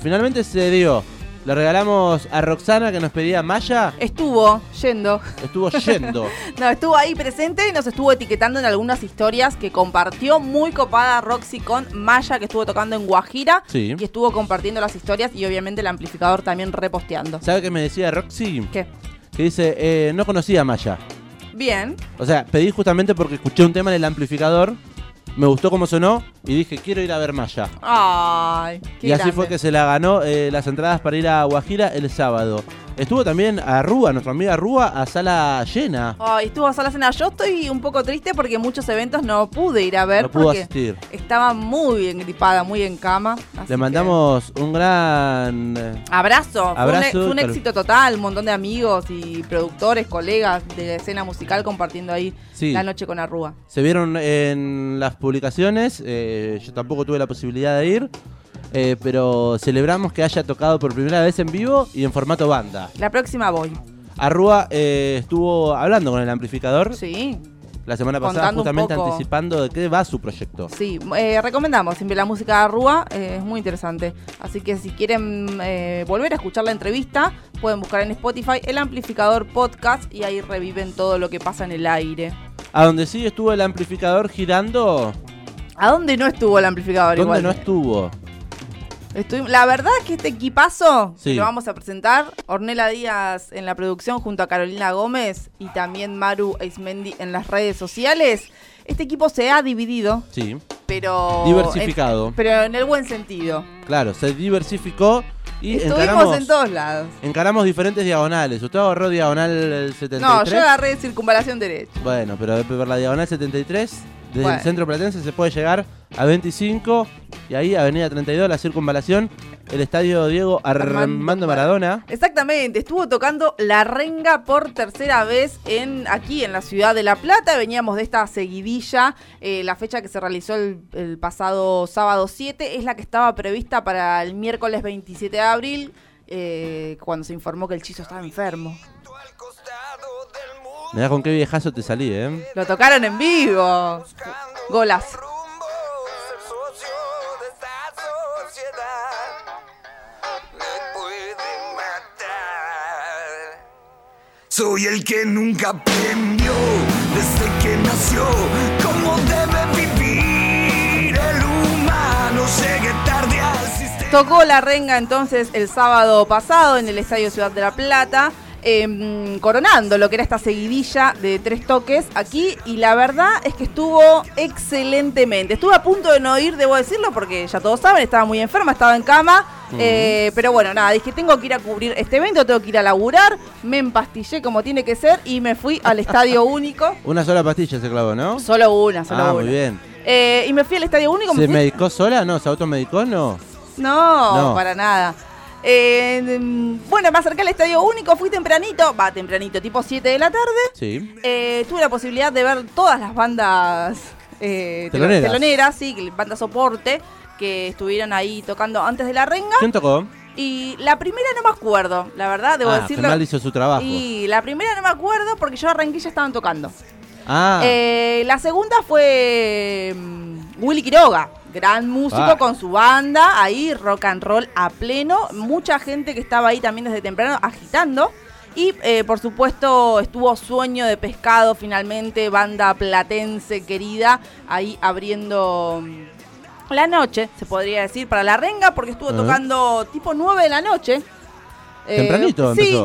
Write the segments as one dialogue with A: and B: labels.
A: Finalmente se dio. Le regalamos a Roxana que nos pedía Maya.
B: Estuvo yendo.
A: Estuvo yendo.
B: No, estuvo ahí presente y nos estuvo etiquetando en algunas historias que compartió muy copada Roxy con Maya, que estuvo tocando en Guajira.
A: Sí.
B: Y estuvo compartiendo las historias y obviamente el amplificador también reposteando.
A: ¿Sabe qué me decía Roxy?
B: ¿Qué?
A: Que dice, eh, no conocía a Maya.
B: Bien.
A: O sea, pedí justamente porque escuché un tema en el amplificador, me gustó cómo sonó y dije, quiero ir a ver Maya.
B: Ay, qué
A: y así
B: grande.
A: fue que se la ganó eh, las entradas para ir a Guajira el sábado. Estuvo también a Rúa, nuestra amiga Rúa, a sala llena.
B: Ay, estuvo a Sala Cena. Yo estoy un poco triste porque muchos eventos no pude ir a ver
A: No pudo asistir.
B: estaba muy engripada, muy en cama.
A: Le
B: que-
A: mandamos un gran... eh,
B: Abrazo, fue un-
A: Abrazo,
B: fue un,
A: claro.
B: éxito total, un montón de amigos y productores, colegas de la escena musical compartiendo ahí
A: Sí.
B: la noche con Arrúa.
A: Se vieron en las publicaciones, eh, yo tampoco tuve la posibilidad de ir, eh, pero celebramos que haya tocado por primera vez en vivo y en formato banda.
B: La próxima voy.
A: Arrua eh, estuvo hablando con el amplificador
B: Sí,
A: la semana pasada,
B: Contando un
A: justamente
B: poco.
A: anticipando de qué va su proyecto.
B: sí. eh, recomendamos siempre la música de Arrúa, eh, es muy interesante. Así que si quieren volver a escuchar la entrevista, pueden buscar en Spotify el amplificador podcast y ahí reviven todo lo que pasa en el aire.
A: A donde sí estuvo el amplificador girando,
B: ¿A dónde no estuvo el amplificador
A: ¿dónde
B: igual?
A: no estuvo?
B: Estoy- la verdad es que este equipazo
A: Sí.
B: lo vamos a presentar, Ornela Díaz en la producción junto a Carolina Gómez y también Maru Eismendi en las redes sociales. Este equipo se ha dividido,
A: Sí,
B: pero
A: diversificado.
B: en- pero en el buen sentido.
A: Claro, se diversificó y
B: Estuvimos
A: encaramos,
B: en todos lados.
A: encaramos diferentes diagonales. Usted agarró diagonal el 73.
B: No, yo agarré circunvalación derecha.
A: Bueno, pero por la diagonal 73, desde
B: Bueno.
A: el centro platense se puede llegar a 25 y ahí Avenida 32, la circunvalación, el estadio Diego Armando,
B: Armando
A: Maradona.
B: Exactamente, estuvo tocando La Renga por tercera vez en aquí en la ciudad de La Plata. Veníamos de esta seguidilla. eh, la fecha que se realizó el, el pasado sábado 7 es la que estaba prevista para el miércoles 27 de abril, eh, cuando se informó que el Chizo estaba enfermo.
A: Mirá con qué viejazo te salí, ¿eh?
B: Lo tocaron en vivo. Golas.
C: Ser socio de esta sociedad me puede matar. Soy el que nunca aprendió desde que nació cómo debe vivir el humano. Llegué tarde al sistema.
B: Tocó La Renga entonces el sábado pasado en el Estadio Ciudad de La Plata. Em, coronando lo que era esta seguidilla de tres toques aquí y la verdad es que estuvo excelentemente. Estuve a punto de no ir, debo decirlo, porque ya todos saben, estaba muy enferma, estaba en cama, eh, pero bueno, nada, dije, tengo que ir a cubrir este evento, tengo que ir a laburar, me empastillé como tiene que ser y me fui al Estadio Único.
A: Una sola pastilla se clavó, ¿no?
B: Solo una, solo
A: Ah,
B: una.
A: muy bien.
B: Eh, y me fui al Estadio Único. me
A: ¿Se
B: fui-
A: medicó sola? No, ¿se automedicó? No.
B: No,
A: No.
B: para nada. Eh, bueno, me acerqué al Estadio Único, fui tempranito, va, tempranito, tipo 7 de la tarde.
A: Sí.
B: Eh, tuve la posibilidad de ver todas las bandas eh, telo-
A: Teloneras.
B: teloneras, sí, banda soporte, que estuvieron ahí tocando antes de la renga.
A: ¿Quién tocó?
B: Y la primera no me acuerdo, la verdad, debo
A: ah,
B: decirlo.
A: mal hizo su trabajo.
B: Y la primera no me acuerdo porque yo arranqué ya estaban tocando.
A: Ah,
B: Eh, la segunda fue mm, Willy Quiroga, gran músico
A: Ah.
B: con su banda, ahí rock and roll a pleno, mucha gente que estaba ahí también desde temprano agitando. Y eh, por supuesto estuvo Sueño de Pescado finalmente, banda platense querida, ahí abriendo mm, la noche, se podría decir, para la renga, porque estuvo tocando tipo 9 de la noche. Eh,
A: Tempranito
B: sí.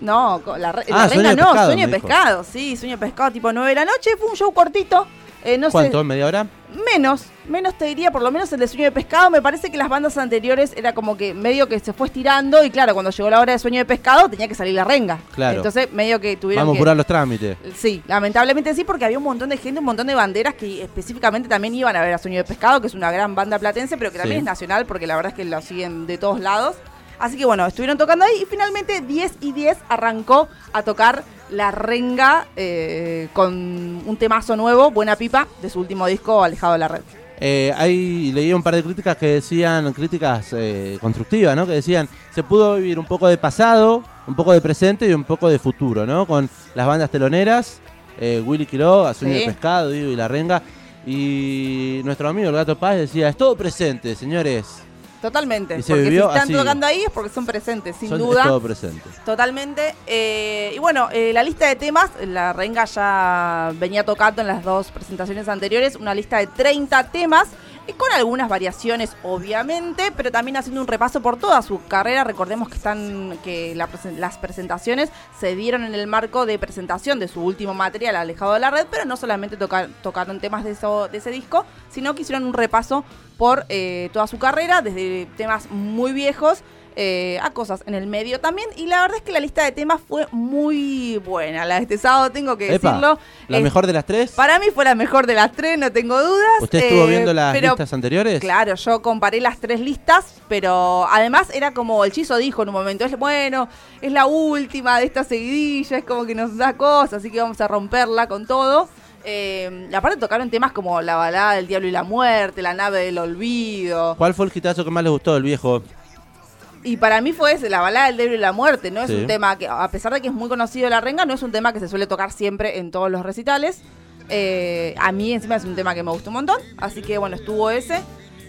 B: No, la,
A: Ah,
B: la
A: Sueño
B: renga no, sueño de pescado, sí, sueño de pescado tipo 9 de la noche, fue un show cortito, eh, no
A: ¿Cuánto?
B: sé,
A: ¿Media hora?
B: menos, menos te diría, por lo menos el de sueño de pescado, me parece que las bandas anteriores era como que medio que se fue estirando y claro, cuando llegó la hora de sueño de pescado tenía que salir la renga.
A: Claro.
B: Entonces medio que tuvieron
A: Vamos a apurar los trámites.
B: Sí, lamentablemente sí, porque había un montón de gente, un montón de banderas que específicamente también iban a ver a Sueño de Pescado, que es una gran banda platense, pero que también
A: Sí.
B: es nacional, porque la verdad es que lo siguen de todos lados. Así que bueno, estuvieron tocando ahí y finalmente 10 y 10 arrancó a tocar La Renga eh, con un temazo nuevo, Buena Pipa, de su último disco, Alejado de la Red.
A: Eh, ahí leí un par de críticas que decían, críticas eh, constructivas, ¿no? Que decían, se pudo vivir un poco de pasado, un poco de presente y un poco de futuro, ¿no? Con las bandas teloneras, eh, Willy Quiroga, Sueño
B: Sí.
A: de Pescado, Diego y La Renga. Y nuestro amigo el Gato Paz decía, es todo presente, señores.
B: Totalmente.
A: Y se
B: porque si están
A: así.
B: tocando ahí es porque son presentes, sin
A: Son-
B: duda.
A: Es todo presente.
B: Totalmente. Eh, y bueno, eh, la lista de temas, la Renga ya venía tocando en las dos presentaciones anteriores, una lista de 30 temas, con algunas variaciones obviamente, pero también haciendo un repaso por toda su carrera. Recordemos que están que la las presentaciones se dieron en el marco de presentación de su último material, Alejado de la Red, pero no solamente toca- tocaron temas de, eso, de ese disco, sino que hicieron un repaso por eh, toda su carrera, desde temas muy viejos eh, a cosas en el medio también. Y la verdad es que la lista de temas fue muy buena. La de este sábado tengo que
A: Epa,
B: decirlo.
A: ¿La mejor de las tres?
B: Para mí fue la mejor de las tres, no tengo dudas.
A: ¿Usted estuvo
B: eh,
A: viendo las
B: pero-
A: listas anteriores?
B: Claro, yo comparé las tres listas, pero además era como el Chizo dijo en un momento, es bueno, es la última de esta seguidilla, es como que nos da cosas, así que vamos a romperla con todo. Eh, aparte tocaron temas como la balada del diablo y la muerte, la nave del olvido.
A: ¿Cuál fue el hitazo que más les gustó, el viejo?
B: Y para mí fue ese, la balada del diablo y la muerte, no es
A: Sí.
B: un tema que, a pesar de que es muy conocido la renga, no es un tema que se suele tocar siempre en todos los recitales. Eh, a mí encima es un tema que me gustó un montón, así que bueno, estuvo ese.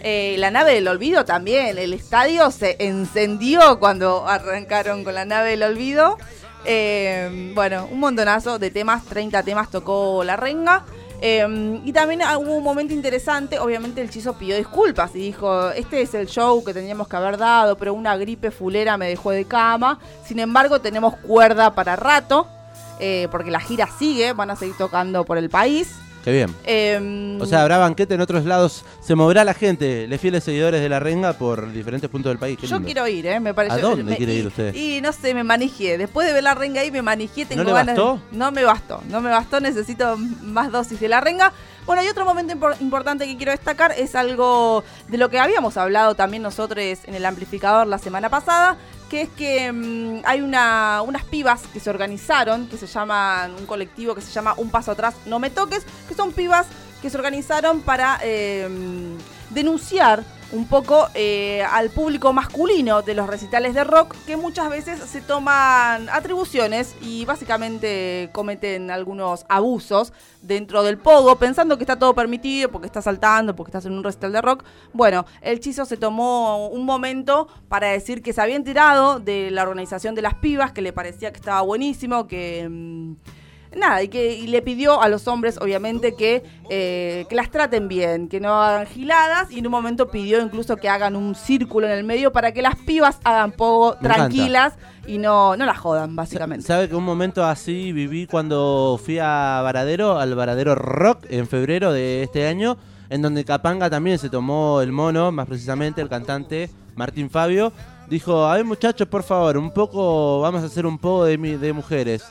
B: Eh, la nave del olvido también, el estadio se encendió cuando arrancaron con la nave del olvido. Eh, bueno, un montonazo de temas, 30 temas tocó la renga. Eh, y también ah, hubo un momento interesante, obviamente el Chizo pidió disculpas y dijo, este es el show que teníamos que haber dado, pero una gripe fulera me dejó de cama. Sin embargo, tenemos cuerda para rato, eh, porque la gira sigue, van a seguir tocando por el país.
A: Qué bien.
B: Eh,
A: O sea, habrá banquete en otros lados. Se moverá la gente, les fieles seguidores de la renga por diferentes puntos del país. Qué
B: yo
A: lindo.
B: quiero ir, ¿eh? Me pareció,
A: ¿A dónde
B: me-
A: quiere
B: y-
A: ir usted?
B: Y no sé, me manejé. Después de ver la renga ahí, me manejé. Tengo
A: le
B: ganas
A: bastó?
B: No me bastó, no me bastó. Necesito más dosis de la renga. Bueno, y otro momento impor- importante que quiero destacar es algo de lo que habíamos hablado también nosotros en el amplificador la semana pasada, que es que mm, hay una, unas pibas que se organizaron, que se llaman, un colectivo que se llama Un Paso Atrás, No Me Toques, que son pibas que se organizaron para eh, denunciar un poco eh, al público masculino de los recitales de rock que muchas veces se toman atribuciones y básicamente cometen algunos abusos dentro del pogo pensando que está todo permitido porque está saltando, porque estás en un recital de rock. Bueno, el Chizo se tomó un momento para decir que se habían tirado de la organización de las pibas, que le parecía que estaba buenísimo, que... mm, Nada, y que y le pidió a los hombres, obviamente, que, eh, que las traten bien, que no hagan giladas, y en un momento pidió incluso que hagan un círculo en el medio para que las pibas hagan poco
A: Me encanta.
B: tranquilas y no, no las jodan, básicamente.
A: ¿Sabe que un momento así viví cuando fui a Varadero, al Varadero Rock, en febrero de este año, en donde Capanga también se tomó el mono, más precisamente el cantante Martín Fabio, dijo, a ver muchachos, por favor, un poco, vamos a hacer un poco de, mi- de mujeres.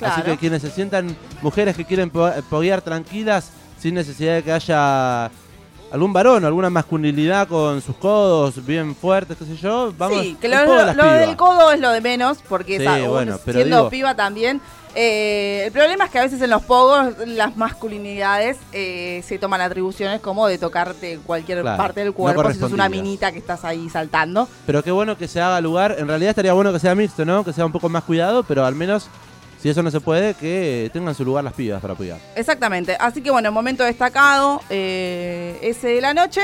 A: Así que quienes se sientan mujeres que quieren po- poguear tranquilas, sin necesidad de que haya algún varón, alguna masculinidad con sus codos bien fuertes, qué sé yo, vamos
B: sí, que lo, lo- lo del codo es lo de menos, porque
A: Sí, bueno, pero
B: siendo
A: digo-
B: piba también. eh, el problema es que a veces en los pogos las masculinidades eh, se toman atribuciones como de tocarte cualquier
A: Claro,
B: parte del
A: no
B: cuerpo si sos una minita que estás ahí saltando.
A: Pero qué bueno que se haga lugar. En realidad estaría bueno que sea mixto, ¿no? Que sea un poco más cuidado, pero al menos, si eso no se puede, que tengan su lugar las pibas para apoyar.
B: Exactamente. Así que bueno, momento destacado eh, ese de la noche.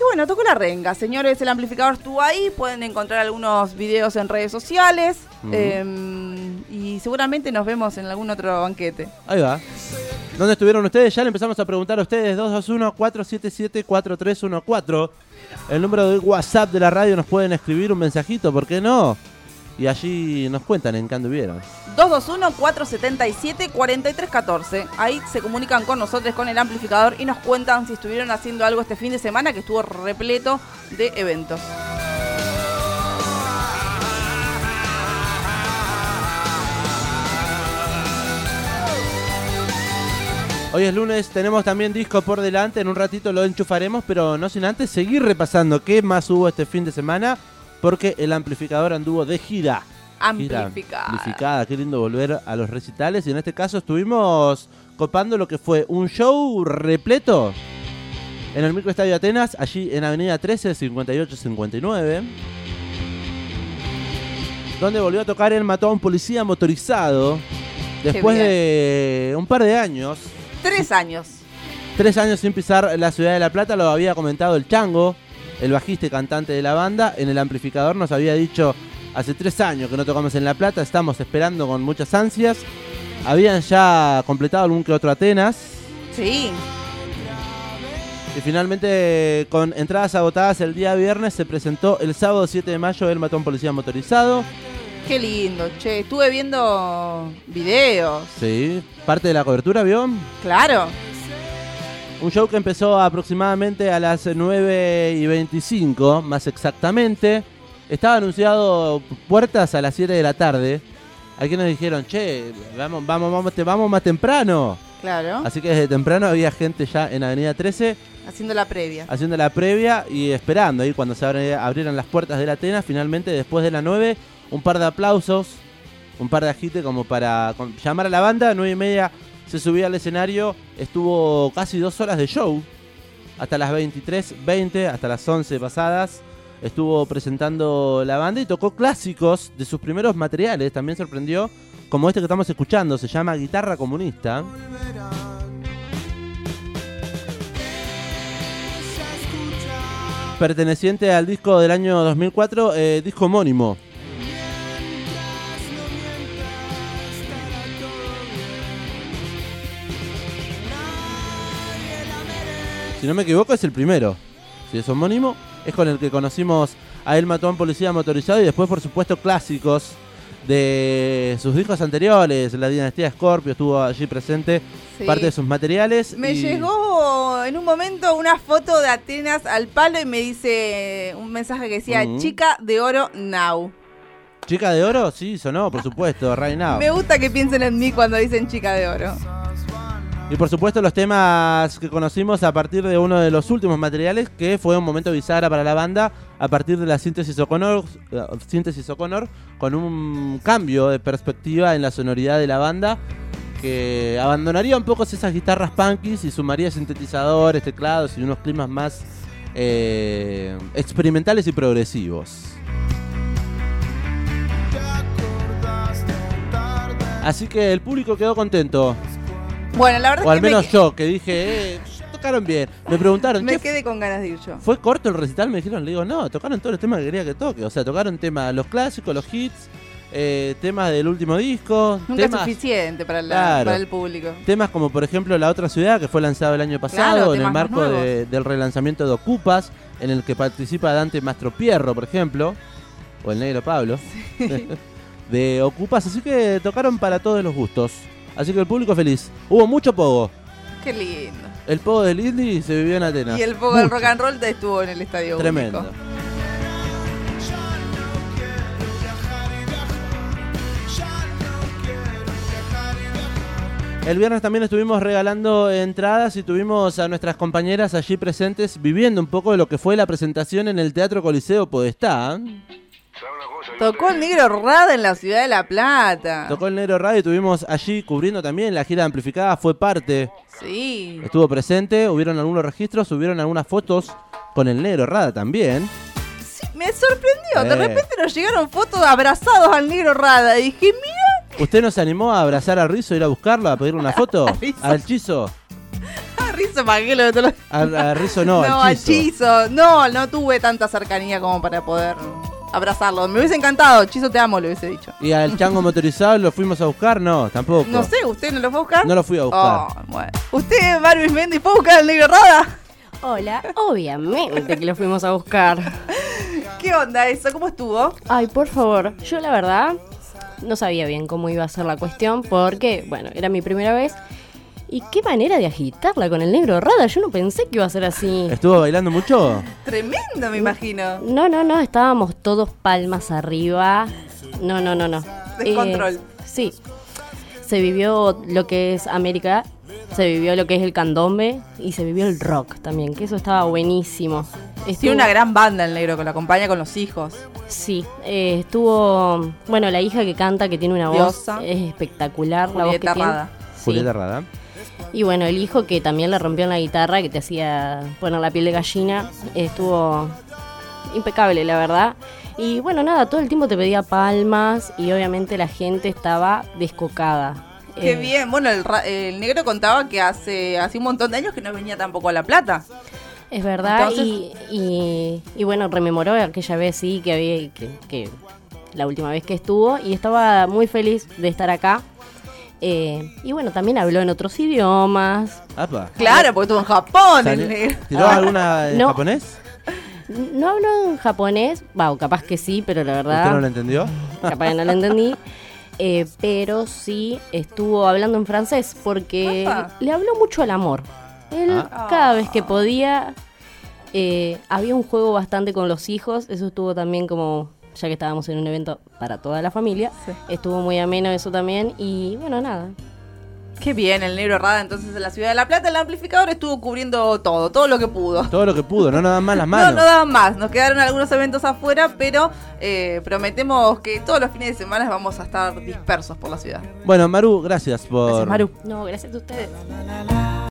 B: Y bueno, tocó la renga. Señores, el amplificador estuvo ahí. Pueden encontrar algunos videos en redes sociales. Eh, y seguramente nos vemos en algún otro banquete.
A: Ahí va. ¿Dónde estuvieron ustedes? Ya le empezamos a preguntar a ustedes. 221-477-4314. El número de WhatsApp de la radio nos pueden escribir un mensajito, ¿por qué no? Y allí nos cuentan en qué anduvieron.
B: 221-477-4314. Ahí se comunican con nosotros, con el amplificador, y nos cuentan si estuvieron haciendo algo este fin de semana que estuvo repleto de eventos.
A: Hoy es lunes, tenemos también disco por delante, en un ratito lo enchufaremos, pero no sin antes seguir repasando qué más hubo este fin de semana, porque el amplificador anduvo de gira. Gira
B: Amplificada.
A: amplificada, qué lindo volver a los recitales, y en este caso estuvimos copando lo que fue un show repleto en el microestadio Atenas, allí en Avenida 13, 58, 59. Donde volvió a tocar el mató a un policía motorizado. Después de un par de años,
B: Tres años.
A: Tres años sin pisar la ciudad de La Plata, lo había comentado el Chango el bajista y cantante de la banda, en el amplificador nos había dicho, hace tres años que no tocamos en La Plata, estamos esperando con muchas ansias. Habían ya completado algún que otro Atenas.
B: Sí.
A: Y finalmente, con entradas agotadas el día viernes, se presentó el sábado 7 de mayo el Matón Policía Motorizado.
B: Qué lindo, che. Estuve viendo videos.
A: Sí, parte de la cobertura, ¿vio?
B: Claro.
A: Un show que empezó aproximadamente a las 9 y 25, más exactamente. Estaba anunciado puertas a las 7 de la tarde. Aquí nos dijeron, che, vamos, vamos, vamos, te- vamos más temprano.
B: Claro.
A: Así que desde temprano había gente ya en Avenida 13
B: Haciendo la previa.
A: haciendo la previa y esperando ahí cuando se abri- abrieran las puertas de la Atenas. Finalmente, después de las 9, un par de aplausos, un par de agites como para llamar a la banda. 9 y media se subía al escenario, estuvo casi dos horas de show, hasta las 23.20, hasta las 11 pasadas. Estuvo presentando la banda y tocó clásicos de sus primeros materiales. También sorprendió, como este que estamos escuchando, se llama Guitarra Comunista. perteneciente al disco del año 2004, eh, disco homónimo. Si no me equivoco es el primero. Si es homónimo, es con el que conocimos a El Matón Policía Motorizado y después por supuesto clásicos de sus discos anteriores. La dinastía Scorpio estuvo allí presente,
B: Sí.
A: parte de sus materiales.
B: Me
A: y-
B: llegó en un momento una foto de Atenas al palo y me dice un mensaje que decía, chica de oro now.
A: Chica de oro, sí, sonó, por supuesto, right now.
B: Me gusta que piensen en mí cuando dicen chica de oro.
A: Y por supuesto los temas que conocimos a partir de uno de los últimos materiales, que fue un momento bisagra para la banda, a partir de la síntesis O'Connor, síntesis O'Connor, con un cambio de perspectiva en la sonoridad de la banda, que abandonaría un poco esas guitarras punkies y sumaría sintetizadores, teclados y unos climas más eh, experimentales y progresivos. Así que el público quedó contento.
B: Bueno, la verdad
A: O
B: es
A: al
B: que
A: menos yo, que dije, eh, tocaron bien. Me preguntaron,
B: me,
A: "Che,
B: quedé con ganas de ir yo.
A: ¿fue corto el recital? Me dijeron, le digo, no, tocaron todos los temas que quería que toque. O sea, tocaron temas, los clásicos, los hits, eh, temas del último disco,
B: Nunca es
A: temas,
B: suficiente para, la-
A: Claro.
B: para el público.
A: temas como por ejemplo La Otra Ciudad, que fue lanzado el año pasado
B: Claro,
A: en el marco de- del relanzamiento de Ocupas, en el que participa Dante Mastropierro, por ejemplo, o el negro Pablo, de Ocupas. Así que tocaron para todos los gustos. Así que el público feliz. Hubo mucho pogo.
B: Qué lindo.
A: El pogo del Indie se vivió en Atenas.
B: Y el poco del rock and roll estuvo en el estadio
A: Tremendo.
B: único.
A: El viernes también estuvimos regalando entradas y tuvimos a nuestras compañeras allí presentes viviendo un poco de lo que fue la presentación en el Teatro Coliseo Podestá.
B: Tocó el negro Rada en la ciudad de La Plata.
A: Tocó el Negro Radio y estuvimos allí cubriendo también la gira amplificada, fue parte,
B: Sí.
A: estuvo presente, hubieron algunos registros, hubieron algunas fotos con el Negro Rada también.
B: Sí, me sorprendió. De
A: Eh.
B: repente nos llegaron fotos abrazados al negro Rada. Y dije, mira,
A: ¿Usted nos animó a abrazar a Rizzo, ir a buscarlo, a pedirle una foto?
B: A Rizzo.
A: ¿Al Chizo?
B: Rizzo Maguelo de todos los-
A: A, a Rizzo no,
B: No,
A: al
B: al
A: Chizo.
B: Chizo. No, no tuve tanta cercanía como para poder abrazarlo. Me hubiese encantado. Chizo, te amo, le hubiese dicho.
A: ¿Y al chango motorizado lo fuimos a buscar? No, tampoco.
B: No sé, ¿usted no lo fue a buscar?
A: No lo fui a buscar.
B: Oh, bueno. ¿Usted, Barbie Mendy, fue a buscar al negro Rada?
D: Hola, obviamente que lo fuimos a buscar.
B: ¿Qué onda eso? ¿Cómo estuvo?
D: Ay, por favor, yo la verdad no sabía bien cómo iba a ser la cuestión porque, bueno, era mi primera vez. Y qué manera de agitarla con el negro rada, yo no pensé que iba a ser así.
A: ¿Estuvo bailando mucho?
B: Tremendo, me imagino.
D: No, no, no, estábamos todos palmas arriba. No, no, no, no.
B: Descontrol.
D: Eh, sí. Se vivió lo que es América, se vivió lo que es el candombe y se vivió el rock también, que eso estaba buenísimo.
B: Tiene
D: Estuvo-
B: una gran banda el negro que lo acompaña con los hijos.
D: Sí, eh, estuvo, bueno, la hija que canta, que tiene una
B: Diosa.
D: voz, es espectacular la voz que
B: Julieta
D: tiene.
B: Rada.
D: Sí.
A: Julieta Rada.
D: Y bueno, el hijo que también le rompió en la guitarra, que te hacía poner la piel de gallina, estuvo impecable, la verdad. Y bueno, nada, todo el tiempo te pedía palmas y obviamente la gente estaba descocada.
B: Qué
D: Eh,
B: bien. Bueno, el, el negro contaba que hace, hace un montón de años que no venía tampoco a La Plata.
D: Es verdad,
B: Entonces-
D: y, y, y bueno, rememoró aquella vez sí que había que, que la última vez que estuvo y estaba muy feliz de estar acá. Eh, y bueno, también habló en otros idiomas.
A: Apa.
B: Claro, porque estuvo en Japón. El.
A: ¿Tiró alguna en
D: No.
A: japonés?
D: No hablo en japonés, va, o capaz que sí, pero la
A: ¿Usted
D: verdad,
A: no lo entendió?
D: capaz que no lo entendí. Eh, pero sí estuvo hablando en francés porque
B: Apa.
D: le habló mucho al amor. Él
A: Ah.
D: cada vez que podía eh, había un juego bastante con los hijos, eso estuvo también como ya que estábamos en un evento para toda la familia,
B: Sí.
D: estuvo muy ameno eso también y bueno, nada.
B: Qué bien, el negro Rada entonces en la ciudad de La Plata, el amplificador estuvo cubriendo todo, todo lo que pudo.
A: Todo lo que pudo, no nada más las
B: No,
A: manos.
B: no daban más, nos quedaron algunos eventos afuera, pero eh, prometemos que todos los fines de semana vamos a estar dispersos por la ciudad.
A: Bueno, Maru, gracias por,
B: Gracias, Maru.
D: No, gracias a ustedes.